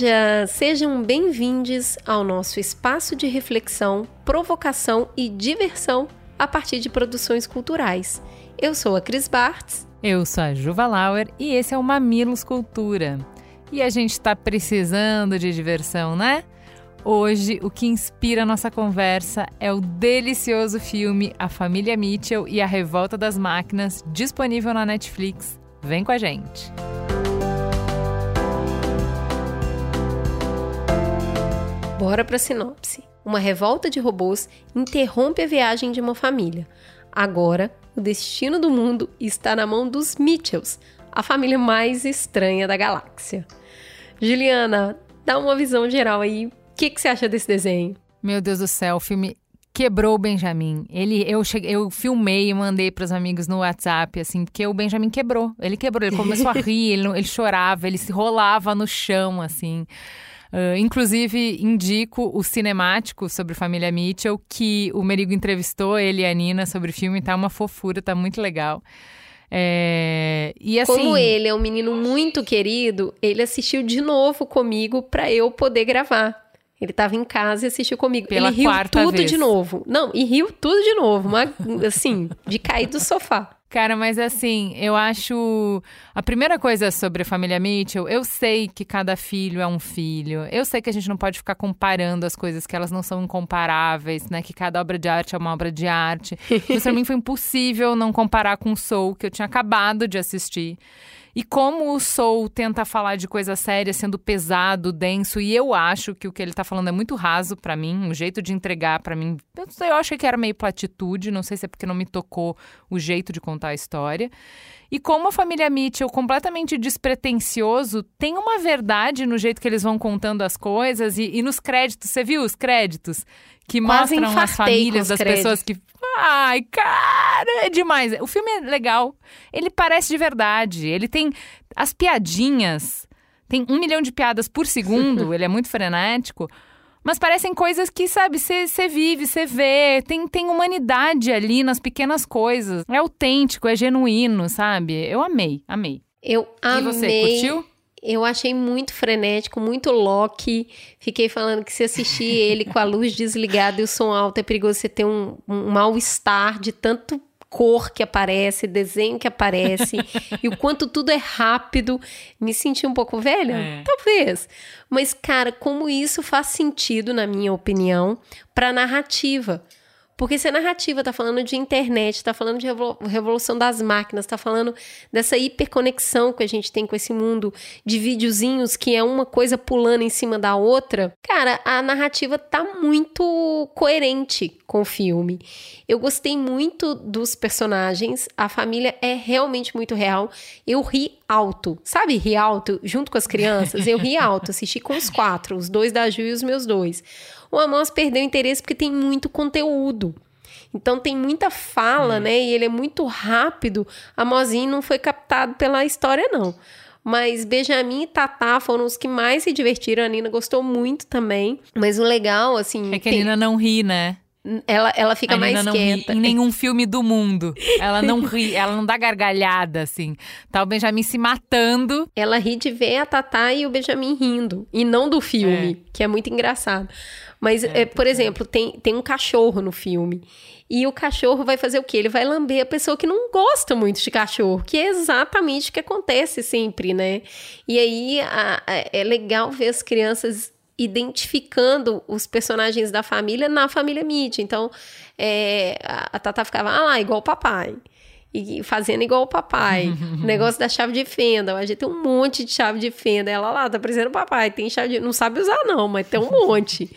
Mamilândia! Sejam bem-vindos ao nosso espaço de reflexão, provocação e diversão a partir de produções culturais. Eu sou a Cris Bartz. Eu sou a Juva Lauer e esse é o Mamilos Cultura. E a gente está precisando de diversão, né? Hoje, o que inspira a nossa conversa é o delicioso filme A Família Mitchell e a Revolta das Máquinas, disponível na Netflix. Vem com a gente! Bora para a sinopse. Uma revolta de robôs interrompe a viagem de uma família. Agora, o destino do mundo está na mão dos Mitchells, a família mais estranha da galáxia. Juliana, dá uma visão geral aí. O que, que você acha desse desenho? Meu Deus do céu, o filme quebrou o Benjamin. Ele, eu, cheguei, eu filmei e mandei para os amigos no WhatsApp, assim, porque o Benjamin quebrou. Ele quebrou, ele começou a rir, ele, ele chorava, ele se rolava no chão, assim. Uh, inclusive, indico o cinemático sobre Família Mitchell, que o Merigo entrevistou ele e a Nina sobre o filme, tá uma fofura, tá muito legal. É... E assim, Como ele é um menino muito querido, ele assistiu de novo comigo para eu poder gravar. Ele estava em casa e assistiu comigo. Pela ele riu tudo vez. de novo. Não, e riu tudo de novo. Uma, assim, de cair do sofá. Cara, mas assim, eu acho. A primeira coisa sobre a família Mitchell, eu sei que cada filho é um filho. Eu sei que a gente não pode ficar comparando as coisas, que elas não são incomparáveis, né? Que cada obra de arte é uma obra de arte. Isso pra mim foi impossível não comparar com o Soul, que eu tinha acabado de assistir. E como o Soul tenta falar de coisa séria sendo pesado, denso, e eu acho que o que ele tá falando é muito raso para mim, o jeito de entregar para mim. Eu, eu achei que era meio platitude, não sei se é porque não me tocou o jeito de contar a história. E como a família Mitchell, completamente despretensioso, tem uma verdade no jeito que eles vão contando as coisas e, e nos créditos, você viu os créditos? Que Quase mostram as famílias das créditos. pessoas que. Ai, cara, é demais. O filme é legal. Ele parece de verdade. Ele tem as piadinhas. Tem um milhão de piadas por segundo. ele é muito frenético. Mas parecem coisas que, sabe, você vive, você vê. Tem, tem humanidade ali nas pequenas coisas. É autêntico, é genuíno, sabe? Eu amei, amei. Eu amei. E você, curtiu? Eu achei muito frenético, muito Loki. Fiquei falando que se assistir ele com a luz desligada e o som alto é perigoso você ter um, um mal-estar de tanto cor que aparece, desenho que aparece, e o quanto tudo é rápido. Me senti um pouco velha? É. Talvez. Mas, cara, como isso faz sentido, na minha opinião, para narrativa. Porque se a narrativa tá falando de internet, tá falando de revolu revolução das máquinas, tá falando dessa hiperconexão que a gente tem com esse mundo de videozinhos que é uma coisa pulando em cima da outra, cara, a narrativa tá muito coerente com o filme. Eu gostei muito dos personagens, a família é realmente muito real. Eu ri alto, sabe? Ri alto junto com as crianças. Eu ri alto, assisti com os quatro, os dois da Ju e os meus dois. O Amos perdeu interesse porque tem muito conteúdo. Então tem muita fala, Hum. né? E ele é muito rápido. A Mozinho não foi captado pela história, não. Mas Benjamin e Tatá foram os que mais se divertiram. A Nina gostou muito também. Mas o legal, assim. É que a tem- Nina não ri, né? Ela, ela fica a mais não ri quieta. em nenhum filme do mundo. Ela não ri, ela não dá gargalhada, assim. Tá o Benjamin se matando. Ela ri de ver a Tatá e o Benjamin rindo. E não do filme, que é muito engraçado. Mas, é, por exemplo, tem, tem um cachorro no filme. E o cachorro vai fazer o quê? Ele vai lamber a pessoa que não gosta muito de cachorro, que é exatamente o que acontece sempre, né? E aí a- a- é legal ver as crianças identificando os personagens da família na família Mitch. Então, é, a, a Tata ficava, ah lá, igual o papai. E fazendo igual o papai. o negócio da chave de fenda. A gente tem um monte de chave de fenda. Ela lá, tá parecendo o papai. Tem chave de... Não sabe usar não, mas tem um monte.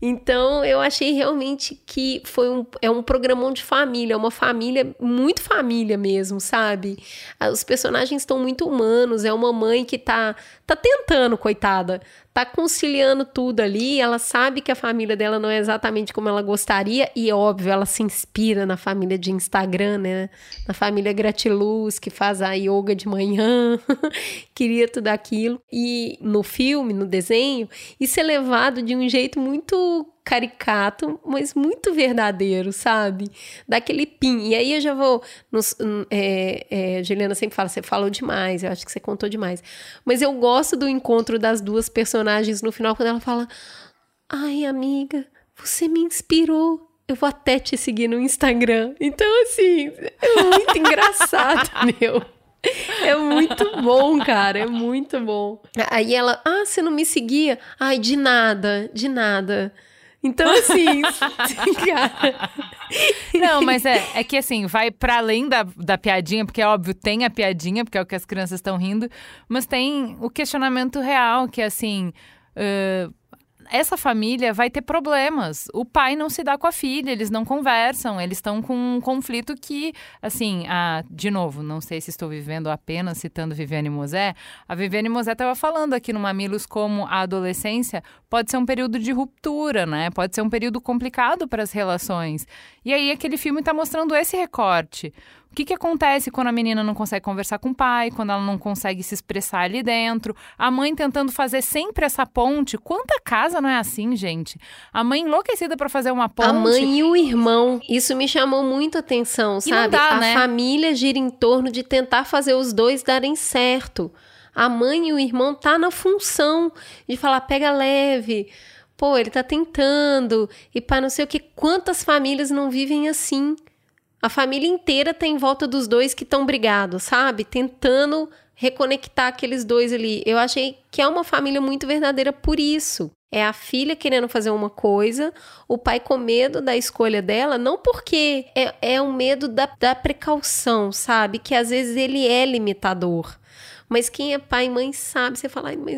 Então, eu achei realmente que foi um, é um programão de família, é uma família, muito família mesmo, sabe? Ah, Os personagens estão muito humanos, é uma mãe que tá, tá tentando, coitada, tá conciliando tudo ali, ela sabe que a família dela não é exatamente como ela gostaria, e óbvio, ela se inspira na família de Instagram, né? Na família Gratiluz, que faz a yoga de manhã, queria tudo aquilo. E no filme, no desenho, isso é levado de um jeito muito caricato, mas muito verdadeiro, sabe? Daquele pin. E aí eu já vou. Nos, é, é, Juliana sempre fala: você falou demais, eu acho que você contou demais. Mas eu gosto do encontro das duas personagens no final, quando ela fala: Ai, amiga, você me inspirou. Eu vou até te seguir no Instagram. Então, assim, é muito engraçado, meu. É muito bom, cara. É muito bom. Aí ela, ah, você não me seguia? Ai, de nada, de nada. Então, assim. Não, mas é, é que assim, vai para além da, da piadinha, porque é óbvio, tem a piadinha, porque é o que as crianças estão rindo, mas tem o questionamento real, que assim. Uh, essa família vai ter problemas. O pai não se dá com a filha, eles não conversam, eles estão com um conflito que, assim, a, de novo, não sei se estou vivendo apenas citando Viviane Mosé. A Viviane Mosé estava falando aqui no Mamilos como a adolescência pode ser um período de ruptura, né? Pode ser um período complicado para as relações. E aí aquele filme está mostrando esse recorte. O que, que acontece quando a menina não consegue conversar com o pai, quando ela não consegue se expressar ali dentro? A mãe tentando fazer sempre essa ponte. Quanta casa não é assim, gente? A mãe enlouquecida para fazer uma ponte. A mãe e o irmão. Isso me chamou muito atenção, sabe? Dá, a né? família gira em torno de tentar fazer os dois darem certo. A mãe e o irmão tá na função de falar pega leve. Pô, ele tá tentando e para não sei o que. Quantas famílias não vivem assim? A família inteira tá em volta dos dois que estão brigados, sabe? Tentando reconectar aqueles dois ali. Eu achei que é uma família muito verdadeira por isso. É a filha querendo fazer uma coisa, o pai com medo da escolha dela, não porque é, é medo da, da precaução, sabe? Que às vezes ele é limitador. Mas quem é pai e mãe sabe, você fala, mas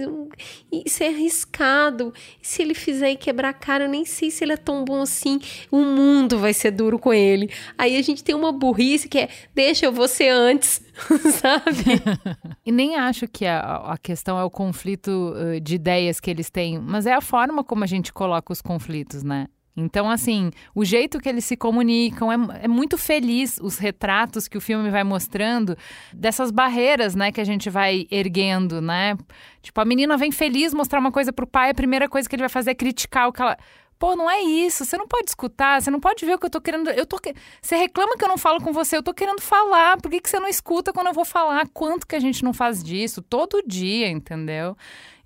isso é arriscado. Se ele fizer e quebrar a cara, eu nem sei se ele é tão bom assim. O mundo vai ser duro com ele. Aí a gente tem uma burrice que é, deixa eu você antes, sabe? e nem acho que a, a questão é o conflito de ideias que eles têm, mas é a forma como a gente coloca os conflitos, né? Então, assim, o jeito que eles se comunicam é, é, muito feliz os retratos que o filme vai mostrando dessas barreiras, né, que a gente vai erguendo, né? Tipo, a menina vem feliz mostrar uma coisa pro pai, a primeira coisa que ele vai fazer é criticar o que ela. Pô, não é isso. Você não pode escutar, você não pode ver o que eu tô querendo. Eu tô Você reclama que eu não falo com você, eu tô querendo falar. Por que, que você não escuta quando eu vou falar? Quanto que a gente não faz disso? Todo dia, entendeu?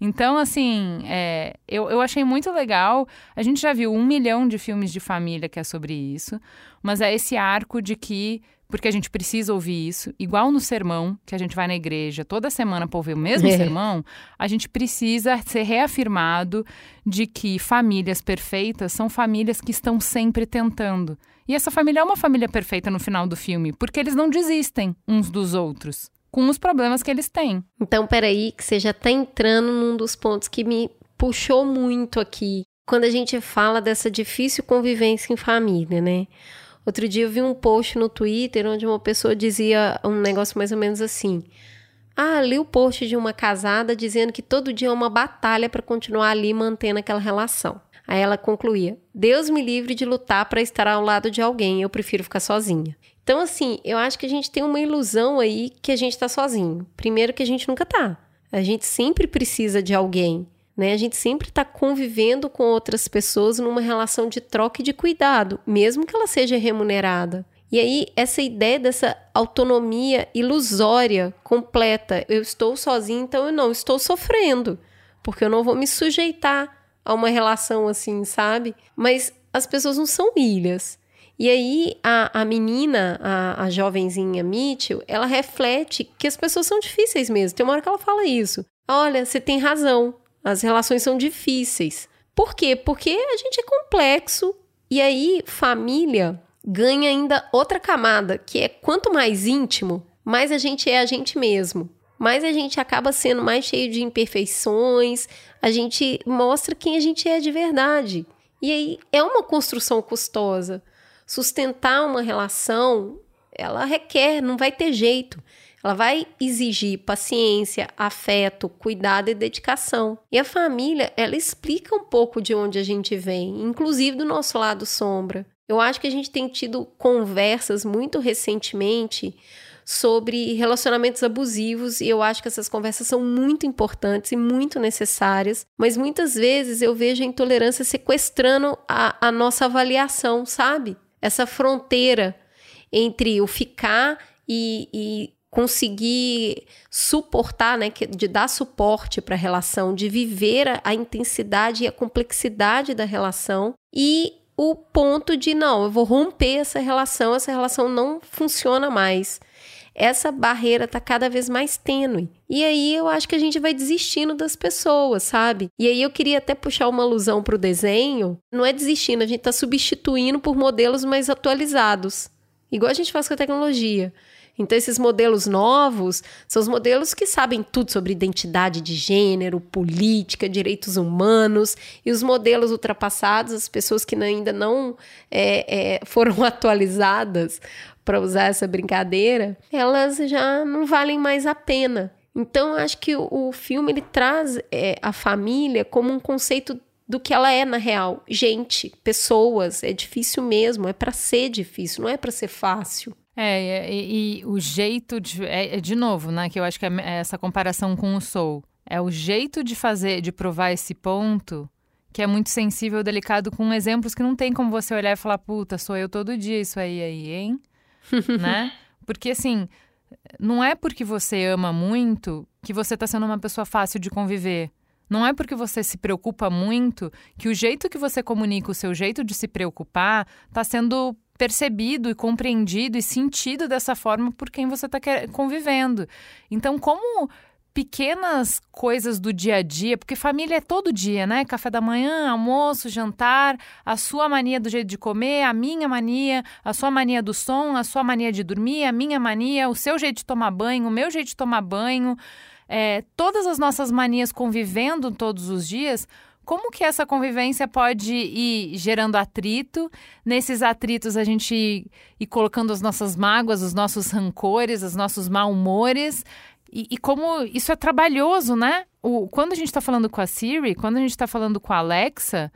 Então, assim, é, eu, eu achei muito legal. A gente já viu um milhão de filmes de família que é sobre isso, mas é esse arco de que porque a gente precisa ouvir isso. Igual no sermão, que a gente vai na igreja toda semana para ouvir o mesmo é. sermão, a gente precisa ser reafirmado de que famílias perfeitas são famílias que estão sempre tentando. E essa família é uma família perfeita no final do filme, porque eles não desistem uns dos outros com os problemas que eles têm. Então, peraí, que você já está entrando num dos pontos que me puxou muito aqui. Quando a gente fala dessa difícil convivência em família, né? Outro dia eu vi um post no Twitter onde uma pessoa dizia um negócio mais ou menos assim: Ah, li o post de uma casada dizendo que todo dia é uma batalha para continuar ali mantendo aquela relação. Aí ela concluía: Deus me livre de lutar para estar ao lado de alguém, eu prefiro ficar sozinha. Então, assim, eu acho que a gente tem uma ilusão aí que a gente tá sozinho. Primeiro que a gente nunca tá. A gente sempre precisa de alguém né? A gente sempre está convivendo com outras pessoas numa relação de troca e de cuidado, mesmo que ela seja remunerada. E aí, essa ideia dessa autonomia ilusória, completa, eu estou sozinha, então eu não estou sofrendo, porque eu não vou me sujeitar a uma relação assim, sabe? Mas as pessoas não são ilhas. E aí, a, a menina, a, a jovenzinha Mitchell, ela reflete que as pessoas são difíceis mesmo. Tem uma hora que ela fala isso. Olha, você tem razão. As relações são difíceis. Por quê? Porque a gente é complexo e aí família ganha ainda outra camada, que é quanto mais íntimo, mais a gente é a gente mesmo. Mais a gente acaba sendo mais cheio de imperfeições, a gente mostra quem a gente é de verdade. E aí é uma construção custosa. Sustentar uma relação, ela requer, não vai ter jeito. ela vai exigir paciência, afeto, cuidado e dedicação. E a família, ela explica um pouco de onde a gente vem, inclusive do nosso lado sombra. Eu acho que a gente tem tido conversas muito recentemente sobre relacionamentos abusivos e eu acho que essas conversas são muito importantes e muito necessárias, mas muitas vezes eu vejo a intolerância sequestrando a, a nossa avaliação, sabe? Essa fronteira entre o ficar e, e conseguir suportar, né, de dar suporte para a relação, de viver a, a, intensidade e a complexidade da relação e o ponto de não, eu vou romper essa relação, essa relação não funciona mais essa barreira tá cada vez mais tênue. E aí eu acho que a gente vai desistindo das pessoas, sabe? E aí eu queria até puxar uma alusão pro desenho. Não é desistindo, a gente tá substituindo por modelos mais atualizados. Igual a gente faz com a tecnologia. Então, esses modelos novos são os modelos que sabem tudo sobre identidade de gênero, política, direitos humanos, e os modelos ultrapassados, as pessoas que ainda não é, é, foram atualizadas para usar essa brincadeira, elas já não valem mais a pena. Então, acho que o, o filme ele traz é, a família como um conceito do que ela é na real. Gente, pessoas, é difícil mesmo, é para ser difícil, não é para ser fácil. É, e, e o jeito de. É, é, de novo, né? Que eu acho que é, é essa comparação com o Soul. É o jeito de fazer, de provar esse ponto que é muito sensível, delicado, com exemplos que não tem como você olhar e falar, puta, sou eu todo dia isso aí, aí, hein? né? Porque assim, não é porque você ama muito que você está sendo uma pessoa fácil de conviver. Não é porque você se preocupa muito que o jeito que você comunica, o seu jeito de se preocupar, está sendo percebido e compreendido e sentido dessa forma por quem você está convivendo. Então, como pequenas coisas do dia a dia, porque família é todo dia, né? Café da manhã, almoço, jantar, a sua mania do jeito de comer, a minha mania, a sua mania do som, a sua mania de dormir, a minha mania, o seu jeito de tomar banho, o meu jeito de tomar banho, é, todas as nossas manias convivendo todos os dias. Como que essa convivência pode ir gerando atrito? Nesses atritos a gente ir colocando as nossas mágoas, os nossos rancores, os nossos mal-humores e, e, como isso é trabalhoso, né? O, quando a gente está falando com a Siri, quando a gente está falando com a Alexa,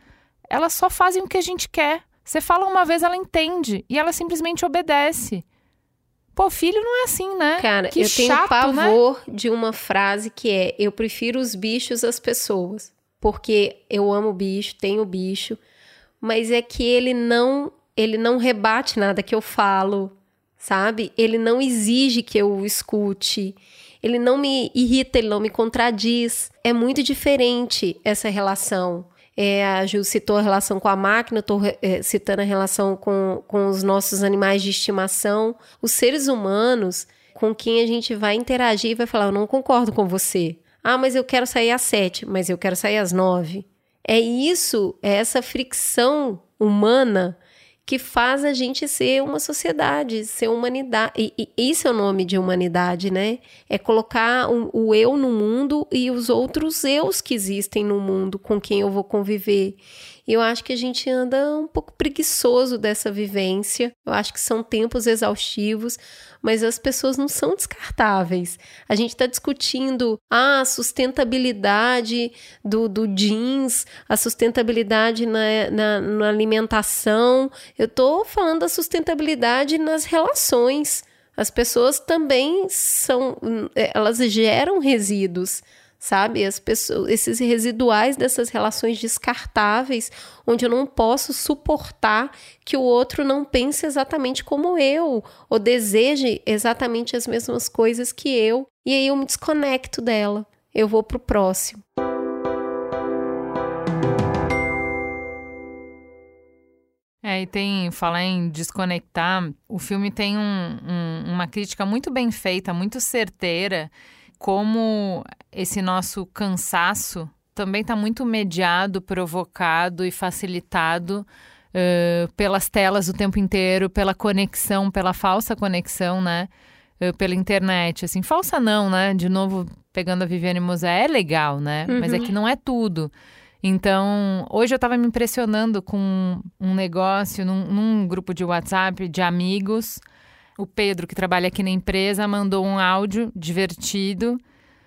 elas só fazem o que a gente quer. Você fala uma vez, ela entende e ela simplesmente obedece. Pô, filho não é assim, né? Cara, que eu chato, tenho né? pavor né? de uma frase que é: eu prefiro os bichos às pessoas. Porque eu amo bicho, tenho bicho, mas é que ele não, ele não rebate nada que eu falo, sabe? Ele não exige que eu escute ele não me irrita, ele não me contradiz. É muito diferente essa relação. É, a Ju citou a relação com a máquina, estou é, citando a relação com, com os nossos animais de estimação. Os seres humanos com quem a gente vai interagir e vai falar: Eu não concordo com você. Ah, mas eu quero sair às sete, mas eu quero sair às nove. É isso, é essa fricção humana que faz a gente ser uma sociedade, ser humanidade. E, e isso é o nome de humanidade, né? É colocar o, o eu no mundo e os outros eus que existem no mundo com quem eu vou conviver. Eu acho que a gente anda um pouco preguiçoso dessa vivência. Eu acho que são tempos exaustivos, mas as pessoas não são descartáveis. A gente está discutindo ah, a sustentabilidade do, do jeans, a sustentabilidade na, na, na alimentação. Eu estou falando da sustentabilidade nas relações. As pessoas também são, elas geram resíduos sabe? As pessoas, esses residuais dessas relações descartáveis, onde eu não posso suportar que o outro não pense exatamente como eu, ou deseje exatamente as mesmas coisas que eu, e aí eu me desconecto dela. Eu vou pro próximo. É, e tem, falar em desconectar, o filme tem um, um, uma crítica muito bem feita, muito certeira, como esse nosso cansaço também está muito mediado, provocado e facilitado uh, pelas telas o tempo inteiro, pela conexão, pela falsa conexão, né? Uh, pela internet. Assim, falsa não, né? De novo, pegando a Viviane Mosé, é legal, né? Uhum. Mas é que não é tudo. Então, hoje eu estava me impressionando com um negócio num, num grupo de WhatsApp de amigos o Pedro, que trabalha aqui na empresa, mandou um áudio divertido.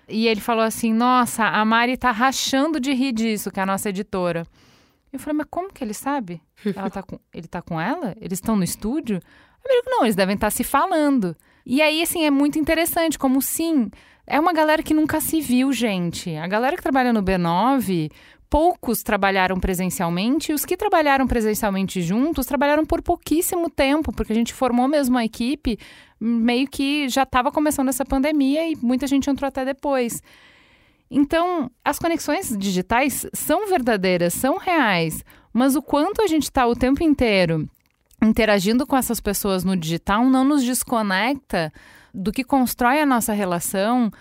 E ele falou assim: Nossa, a Mari tá rachando de rir disso, que é a nossa editora. Eu falei, mas como que ele sabe? Ela tá com, ele tá com ela? Eles estão no estúdio? Falei, não, eles devem estar tá se falando. E aí, assim, é muito interessante, como sim, é uma galera que nunca se viu, gente. A galera que trabalha no B9, poucos trabalharam presencialmente, e os que trabalharam presencialmente juntos trabalharam por pouquíssimo tempo, porque a gente formou mesmo a equipe meio que já estava começando essa pandemia e muita gente entrou até depois. Então, as conexões digitais são verdadeiras, são reais, mas o quanto a gente está o tempo inteiro interagindo com essas pessoas no digital não nos desconecta do que constrói a nossa relação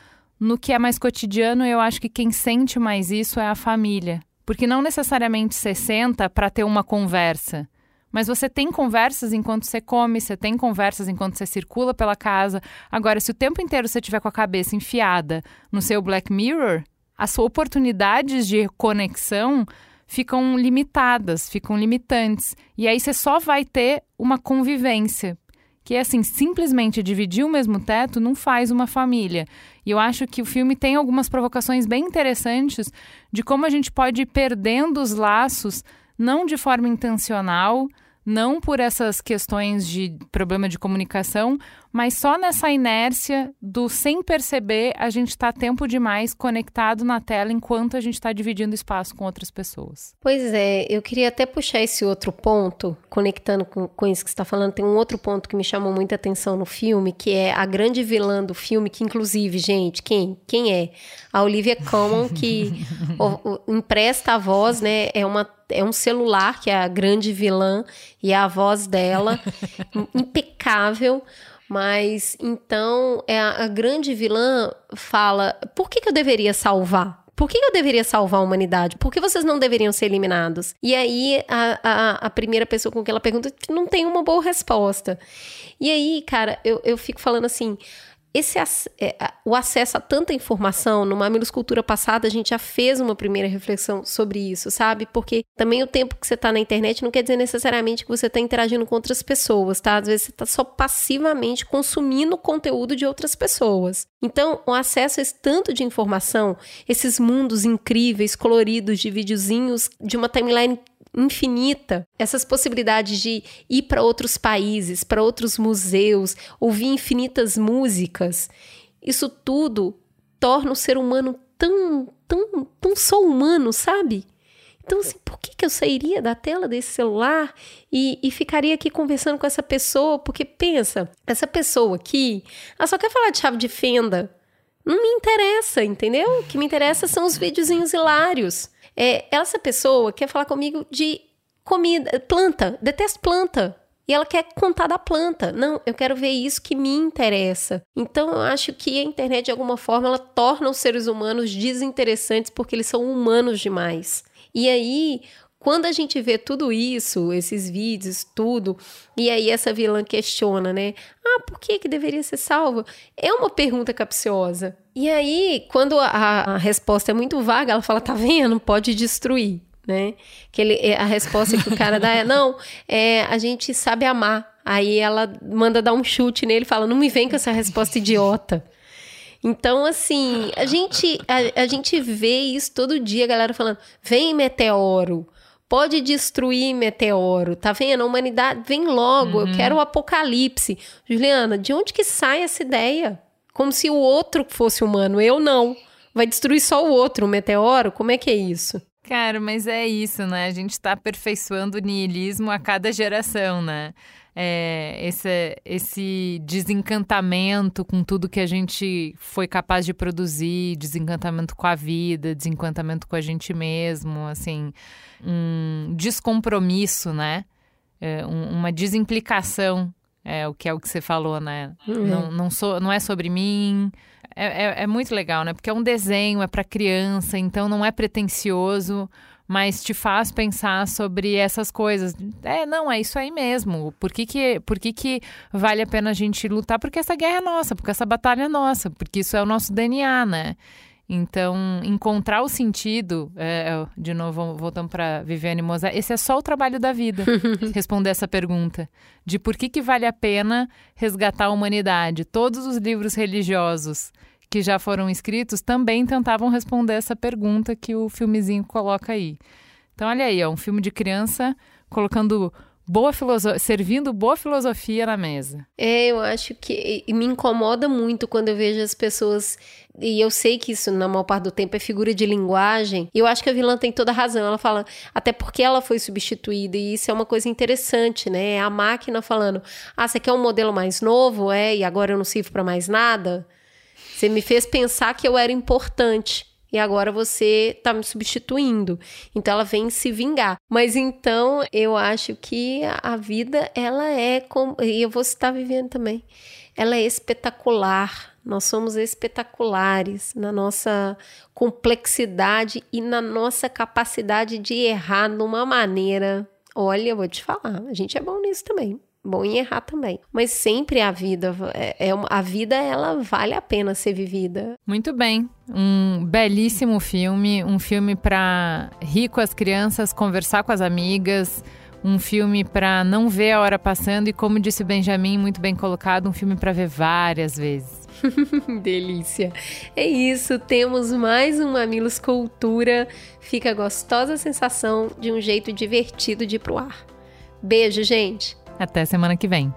no que é mais cotidiano. Eu acho que quem sente mais isso é a família, porque não necessariamente você senta para ter uma conversa. Mas você tem conversas enquanto você come, você tem conversas enquanto você circula pela casa. Agora, se o tempo inteiro você tiver com a cabeça enfiada no seu Black Mirror, as oportunidades de conexão ficam limitadas, ficam limitantes. E aí você só vai ter uma convivência. Que é assim, simplesmente dividir o mesmo teto não faz uma família. E eu acho que o filme tem algumas provocações bem interessantes de como a gente pode ir perdendo os laços não de forma intencional, não por essas questões de problema de comunicação, mas só nessa inércia do sem perceber a gente está tempo demais conectado na tela enquanto a gente está dividindo espaço com outras pessoas. Pois é, eu queria até puxar esse outro ponto, conectando com, com isso que você está falando. Tem um outro ponto que me chamou muita atenção no filme, que é a grande vilã do filme, que inclusive, gente, quem? Quem é? A Olivia Colman, que o, o, empresta a voz, né? É uma é um celular que é a grande vilã e é a voz dela impecável. Mas então é a, a, grande vilã fala: por que, que eu deveria salvar? Por que eu deveria salvar a humanidade? Por que vocês não deveriam ser eliminados? E aí a, a, a primeira pessoa com que ela pergunta não tem uma boa resposta. E aí, cara, eu, eu fico falando assim esse é, o acesso a tanta informação, no Mamilos Cultura passada, a gente já fez uma primeira reflexão sobre isso, sabe? Porque também o tempo que você está na internet não quer dizer necessariamente que você está interagindo com outras pessoas, tá? Às vezes você está só passivamente consumindo conteúdo de outras pessoas. Então, o acesso a esse tanto de informação, esses mundos incríveis, coloridos, de videozinhos, de uma timeline infinita. Essas possibilidades de ir para outros países, para outros museus, ouvir infinitas músicas, isso tudo torna o ser humano tão, tão, tão só humano, sabe? Então, assim, por que, que eu sairia da tela desse celular e, e, ficaria aqui conversando com essa pessoa? Porque pensa, essa pessoa aqui, ela só quer falar de chave de fenda. Não me interessa, entendeu? O que me interessa são os videozinhos hilários. É, essa pessoa quer falar comigo de comida, planta, detesto planta. E ela quer contar da planta. Não, eu quero ver isso que me interessa. Então eu acho que a internet, de alguma forma, ela torna os seres humanos desinteressantes porque eles são humanos demais. E aí, quando a gente vê tudo isso, esses vídeos, tudo, e aí essa vilã questiona, né? Ah, por que que deveria ser salvo? É uma pergunta capciosa. E aí, quando a, a resposta é muito vaga, ela fala: tá vendo? Pode destruir. Né? Que ele, é, a resposta que o cara dá é: não, é, a gente sabe amar. Aí ela manda dar um chute nele e fala: não me vem com essa resposta idiota. Então, assim, a gente, a, a gente vê isso todo dia, a galera falando: vem meteoro, pode destruir meteoro, tá vendo? A humanidade vem logo, uhum. eu quero o apocalipse. Juliana, de onde que sai essa ideia? Como se o outro fosse humano, eu não. Vai destruir só o outro, o meteoro? Como é que é isso? Cara, mas é isso, né? A gente está aperfeiçoando o niilismo a cada geração, né? É, esse, esse desencantamento com tudo que a gente foi capaz de produzir, desencantamento com a vida, desencantamento com a gente mesmo, assim, um descompromisso, né? É, um, uma desimplicação é o que é o que você falou, né? Uhum. Não, não, sou, não é sobre mim. É, é, é muito legal, né? Porque é um desenho, é para criança, então não é pretencioso, mas te faz pensar sobre essas coisas. É, não, é isso aí mesmo. Por que, que, por que, que vale a pena a gente lutar? Porque essa guerra é nossa, porque essa batalha é nossa, porque isso é o nosso DNA, né? Então, encontrar o sentido, é, é de novo, voltando para Viviane Mozart, esse é só o trabalho da vida, responder essa pergunta. De por que, que vale a pena resgatar a humanidade. Todos os livros religiosos que já foram escritos também tentavam responder essa pergunta que o filmezinho coloca aí. Então, olha aí, ó, um filme de criança colocando boa filosofia, servindo boa filosofia na mesa. É, eu acho que me incomoda muito quando eu vejo as pessoas e eu sei que isso na maior parte do tempo é figura de linguagem. E eu acho que a vilã tem toda a razão. Ela fala até porque ela foi substituída e isso é uma coisa interessante, né? É a máquina falando: "Ah, você quer um modelo mais novo, é? E agora eu não sirvo para mais nada?" Você me fez pensar que eu era importante e agora você tá me substituindo. Então ela vem se vingar. Mas então eu acho que a vida ela é como e eu vou estar vivendo também. Ela é espetacular. Nós somos espetaculares na nossa complexidade e na nossa capacidade de errar numa maneira. Olha, eu vou te falar, a gente é bom nisso também bom em errar também. Mas sempre a vida é, é a vida ela vale a pena ser vivida. Muito bem. Um belíssimo filme, um filme para rir com as crianças, conversar com as amigas, um filme para não ver a hora passando e como disse Benjamin, muito bem colocado, um filme para ver várias vezes. Delícia. É isso, temos mais um Mamilos Cultura. Fica a gostosa sensação de um jeito divertido de ir pro ar. Beijo, gente. Até semana que vem.